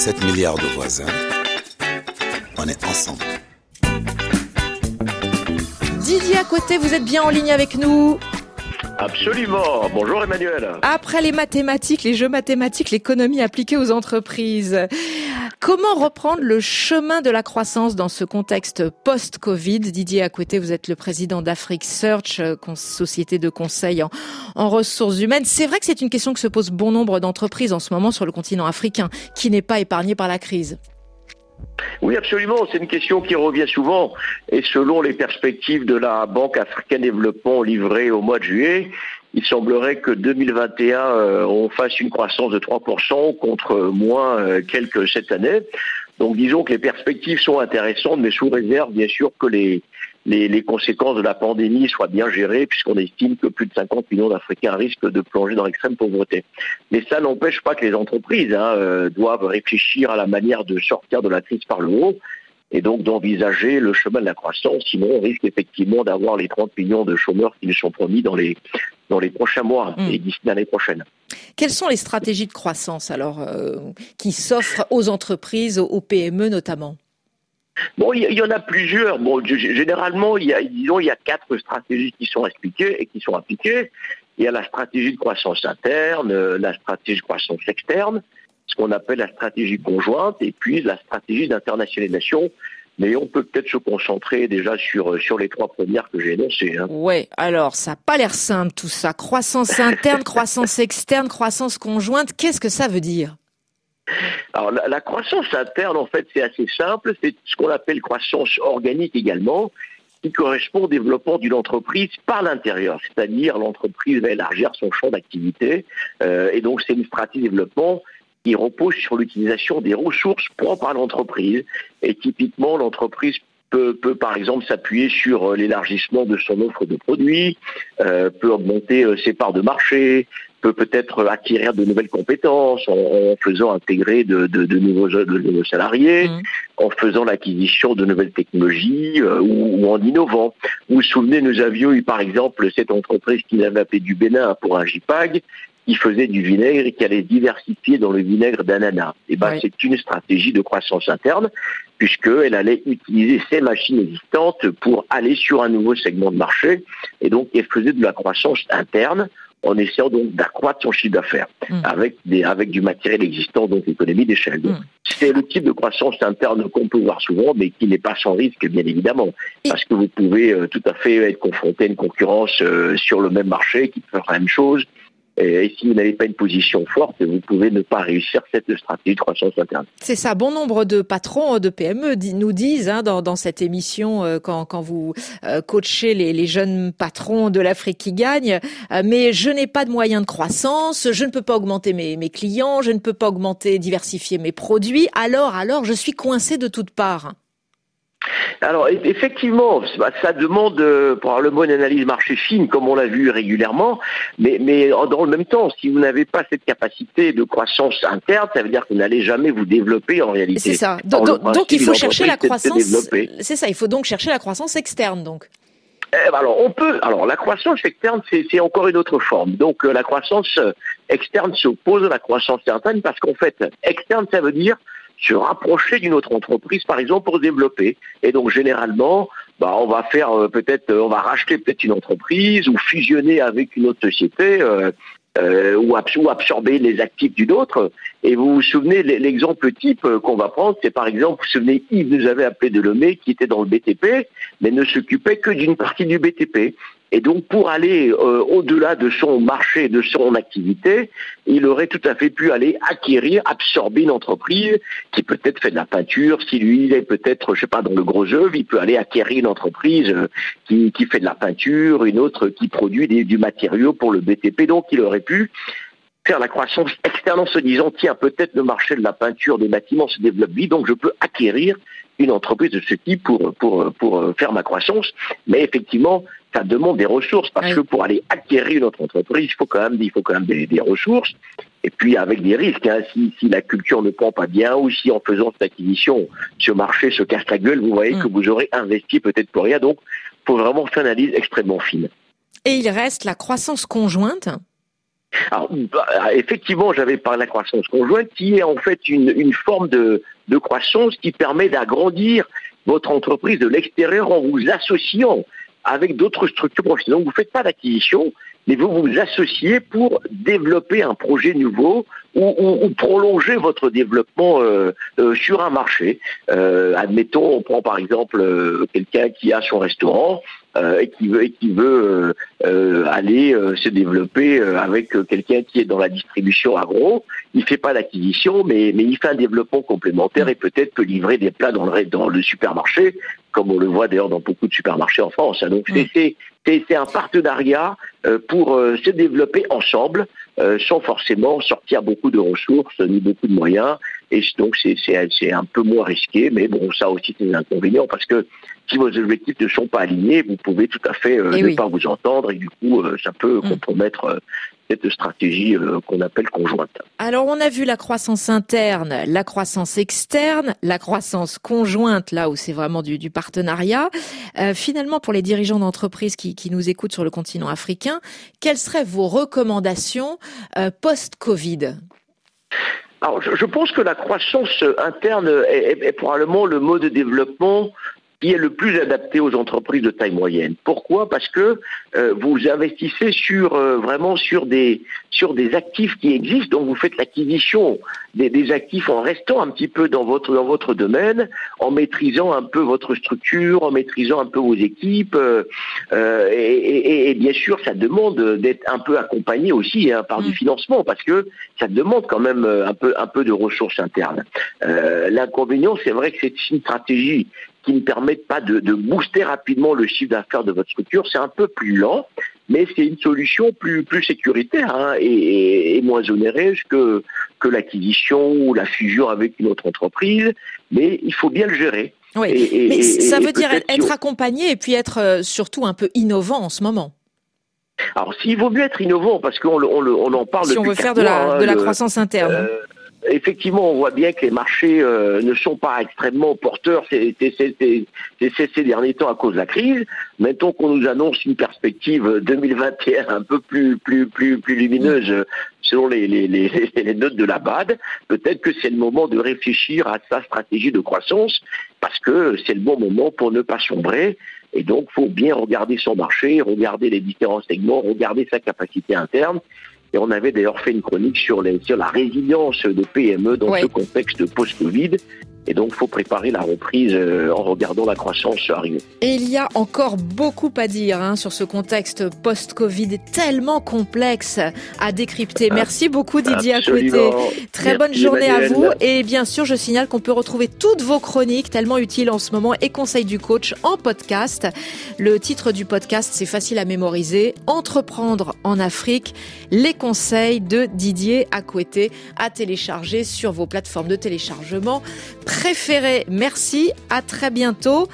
7 milliards de voisins. On est ensemble. Didier à côté, vous êtes bien en ligne avec nous Absolument. Bonjour Emmanuel. Après les mathématiques, les jeux mathématiques, l'économie appliquée aux entreprises. Comment reprendre le chemin de la croissance dans ce contexte post-Covid? Didier à côté, vous êtes le président d'Afrique Search, euh, société de conseil en, ressources humaines. C'est vrai que c'est une question que se pose bon nombre d'entreprises en ce moment sur le continent africain, qui n'est pas épargné par la crise. Oui, absolument. C'est une question qui revient souvent. Et selon les perspectives de la Banque africaine développement livrée au mois de juillet, il semblerait que 2021, euh, on fasse une croissance de 3% contre moins euh, quelques cette année. Donc disons que les perspectives sont intéressantes, mais sous réserve bien sûr que les, conséquences de la pandémie soient bien gérées, puisqu'on estime que plus de 50 millions d'Africains risquent de plonger dans l'extrême pauvreté. Mais ça n'empêche pas que les entreprises hein, euh, doivent réfléchir à la manière de sortir de la crise par le haut et donc d'envisager le chemin de la croissance. Sinon, on risque effectivement d'avoir les 30 millions de chômeurs qui nous sont promis dans les, dans les prochains mois mm. et d'ici l'année prochaine. Quelles sont les stratégies de croissance alors euh, qui s'offrent aux entreprises, aux PME notamment? Bon, il y, en a plusieurs. Bon, généralement, il y a, disons, il y a quatre stratégies qui sont expliquées et qui sont appliquées. Il y a la stratégie de croissance interne, la stratégie de croissance externe, ce qu'on appelle la stratégie conjointe, et puis la stratégie d'internationalisation. Mais on peut peut-être se concentrer déjà sur, sur les trois premières que j'ai énoncées. Hein. Ouais, alors ça n'a pas l'air simple tout ça. Croissance interne, croissance externe, croissance conjointe, qu'est-ce que ça veut dire? Alors la, croissance interne, en fait, c'est assez simple. C'est ce qu'on appelle croissance organique également, qui correspond au développement d'une entreprise par l'intérieur. C'est-à-dire l'entreprise va élargir son champ d'activité. Euh, et donc c'est une stratégie de développement qui repose sur l'utilisation des ressources propres à l'entreprise. Et typiquement, l'entreprise Peut, peut, par exemple s'appuyer sur euh, l'élargissement de son offre de produits, euh, peut augmenter ses parts de marché, peut peut-être acquérir de nouvelles compétences en, faisant intégrer de, nouveaux, salariés, mmh. en faisant l'acquisition de nouvelles technologies euh, ou, en innovant. Vous vous souvenez, nous avions eu par exemple cette entreprise qui avait appelé du Bénin pour un JPAG, qui faisait du vinaigre et qui allait diversifier dans le vinaigre d'ananas. Et eh ben, c'est une stratégie de croissance interne puisqu'elle allait utiliser ses machines existantes pour aller sur un nouveau segment de marché. Et donc, elle faisait de la croissance interne en essayant donc d'accroître son chiffre d'affaires mm. avec, des, avec du matériel existant, donc l'économie d'échelle. Mm. C'est le type de croissance interne qu'on peut voir souvent, mais qui n'est pas sans risque, bien évidemment, parce que vous pouvez euh, tout à fait être confronté à une concurrence euh, sur le même marché qui peut faire la même chose, et si vous n'avez pas une position forte, vous pouvez ne pas réussir cette stratégie de croissance interne. C'est ça. Bon nombre de patrons de PME nous disent hein, dans, cette émission, euh, quand, vous euh, coachez les, jeunes patrons de l'Afrique qui gagnent, euh, mais je n'ai pas de moyens de croissance, je ne peux pas augmenter mes, mes clients, je ne peux pas augmenter, diversifier mes produits. Alors, alors, je suis coincé de toutes parts. Alors effectivement, ça demande euh, probablement une analyse marché fine, comme on l'a vu régulièrement, mais, mais dans le même temps, si vous n'avez pas cette capacité de croissance interne, ça veut dire que vous n'allez jamais vous développer en réalité. C'est ça. Donc, il faut chercher la croissance. C'est ça. Il faut donc chercher la croissance externe, donc. Eh ben, alors on peut. Alors la croissance externe, c'est encore une autre forme. Donc euh, la croissance euh, externe s'oppose à la croissance interne parce qu'en fait, externe, ça veut dire se rapprocher d'une autre entreprise, par exemple, pour développer. Et donc, généralement, bah, on va faire euh, peut-être, euh, on va racheter peut-être une entreprise ou fusionner avec une autre société. Euh ou, absorber les actifs d'une autre. Et vous vous souvenez, l'exemple type qu'on va prendre, c'est par exemple, vous vous souvenez, Yves nous avait appelé Delomé qui était dans le BTP, mais ne s'occupait que d'une partie du BTP. Et donc, pour aller euh, au-delà de son marché, de son activité, il aurait tout à fait pu aller acquérir, absorber une entreprise qui peut-être fait de la peinture. Si lui, il est peut-être, je sais pas, dans le gros œuvre, il peut aller acquérir une entreprise euh, qui, qui fait de la peinture, une autre qui produit du matériau pour le BTP. Donc, il aurait pu faire la croissance externe en se disant, tiens, peut-être le marché de la peinture des bâtiments se développe vite, donc je peux acquérir une entreprise de ce type pour, pour, pour faire ma croissance. Mais effectivement, ça demande des ressources parce que pour aller acquérir une autre entreprise, il faut quand même, il faut quand même des, ressources. Et puis avec des risques, hein. si, si, la culture ne prend pas bien ou si en faisant cette acquisition, ce marché se casse la gueule, vous voyez mm. que vous aurez investi peut-être pour rien. Donc, il faut vraiment faire une analyse extrêmement fine. Et il reste la croissance conjointe? Alors, bah, effectivement, j'avais parlé de la croissance conjointe, qui est en fait une, une forme de, de croissance qui permet d'agrandir votre entreprise de l'extérieur en vous associant avec d'autres structures professionnelles. Donc, vous ne faites pas d'acquisition, mais vous vous associez pour développer un projet nouveau ou, prolonger votre développement euh, euh, sur un marché. Euh, admettons, on prend par exemple quelqu'un qui a son restaurant et qui veut, aller se développer avec quelqu'un qui est dans la distribution agro. Il fait pas d'acquisition, mais, il fait un développement complémentaire et peut-être que livrer des plats dans le supermarché, comme on le voit d'ailleurs dans beaucoup de supermarchés en France. Donc c'est c'est un partenariat pour se développer ensemble sans forcément sortir beaucoup de ressources ni beaucoup de moyens. Et donc c'est un peu moins risqué, mais bon, ça aussi c'est un inconvénient parce que si vos objectifs ne sont pas alignés, vous pouvez tout à fait euh, ne pas vous entendre et du coup euh, ça peut mm. compromettre euh, cette stratégie qu'on appelle conjointe. Alors on a vu la croissance interne, la croissance externe, la croissance conjointe, là où c'est vraiment du, du partenariat. finalement, pour les dirigeants d'entreprise qui, qui, nous écoutent sur le continent africain, quelles seraient vos recommandations post-Covid? Alors, je, pense que la croissance interne est, probablement le mode de développement qui est le plus adapté aux entreprises de taille moyenne. Pourquoi? Parce que euh, vous investissez sur euh, vraiment sur des sur des actifs qui existent, donc vous faites l'acquisition des, des, actifs en restant un petit peu dans votre dans votre domaine, en maîtrisant un peu votre structure, en maîtrisant un peu vos équipes, euh, et, et, et, bien sûr ça demande d'être un peu accompagné aussi hein, par du mm. financement, parce que ça demande quand même un peu un peu de ressources internes. L'inconvénient, c'est vrai que c'est une stratégie qui ne permettent pas de, booster rapidement le chiffre d'affaires de votre structure. C'est un peu plus lent, mais c'est une solution plus, plus sécuritaire hein, et, moins onéreuse que, que l'acquisition ou la fusion avec une autre entreprise. Mais il faut bien le gérer. Oui, mais ça veut dire être accompagné et puis être euh, surtout un peu innovant en ce moment. Alors, s'il vaut mieux être innovant, parce qu'on on, en parle si on veut faire de la, de la hein, croissance interne. Euh, effectivement, on voit bien que les marchés euh, ne sont pas extrêmement porteurs ces, ces, derniers temps à cause de la crise. Mettons qu'on nous annonce une perspective 2021 un peu plus, lumineuse selon les, notes de la BAD. Peut-être que c'est le moment de réfléchir à sa stratégie de croissance parce que c'est le bon moment pour ne pas sombrer. Et donc, il faut bien regarder son marché, regarder les différents segments, regarder sa capacité interne et on avait d'ailleurs fait une chronique sur, les, sur la résilience des PME dans ce contexte post-Covid. Et donc, il faut préparer la reprise euh, en regardant la croissance arriver. Et il y a encore beaucoup à dire hein, sur ce contexte post-Covid tellement complexe à décrypter. Ah, Merci beaucoup Didier Absolument. Très bonne journée à vous. Et bien sûr, je signale qu'on peut retrouver toutes vos chroniques tellement utiles en ce moment et conseils du coach en podcast. Le titre du podcast, c'est facile à mémoriser. Entreprendre en Afrique. Les conseils de Didier Acoueté à télécharger sur vos plateformes de téléchargement préféré. Merci, à très bientôt.